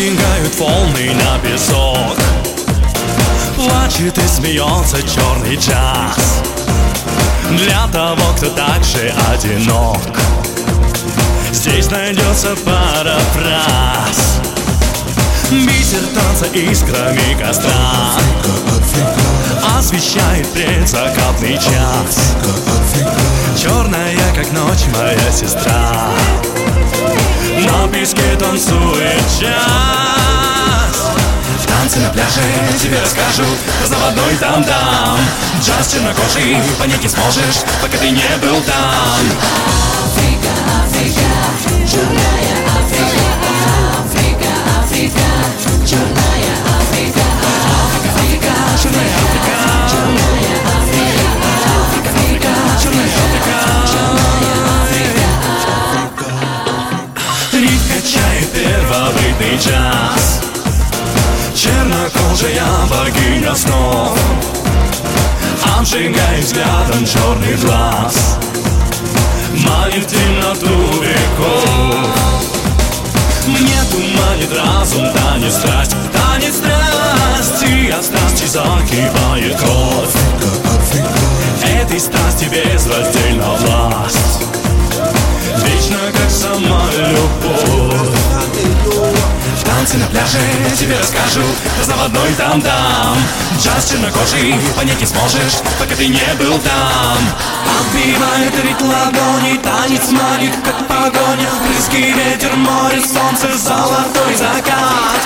Набегают волны на песок. Плачет и смеется черный час Для того, кто так же одинок. Здесь найдется пара фраз Бисер танца искрами костра. Освещает предзакатный час. Черная, как ночь, моя сестра. На песке танцует час пляже тебе расскажу. Про заводной там-там Джаз чернокожий, понять не сможешь Пока ты не был там. Африка, Африка, черная Африка, Африка, Африка, черная Африка, Африка, Африка, Черная Африка, черная Африка, Африка, Африка, черная Африка Риф качает первобытный джаз Чернокожая богиня снов. Обжигает взглядом черный глаз. Манит темноту веков Мне туманит разум, танец страсть Танец страсти, от страсти закипает кровь. Этой страсти безраздельна власть. Вечно, как сама В танце на пляже тебе расскажу. Про заводной там-там Джаз чернокожий, понять не сможешь Пока ты не был там. Отбивает ритм ладони Танец манит, как погоня. Брызги, ветер, море, солнце Золотой закат.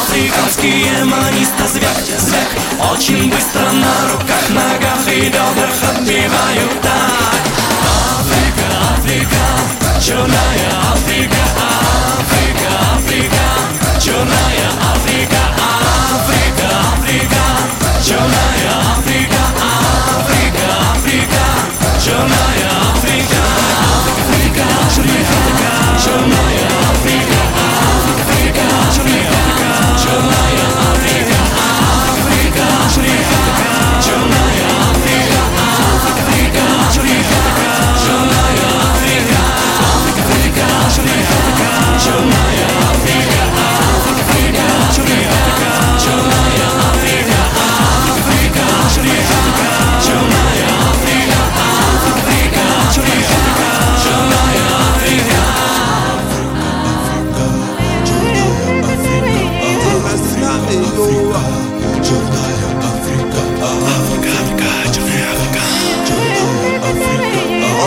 Африканские маниста звяк, звяк Очень быстро на руках, ногах и бедрах Отбивают так. Африка, Африка, черная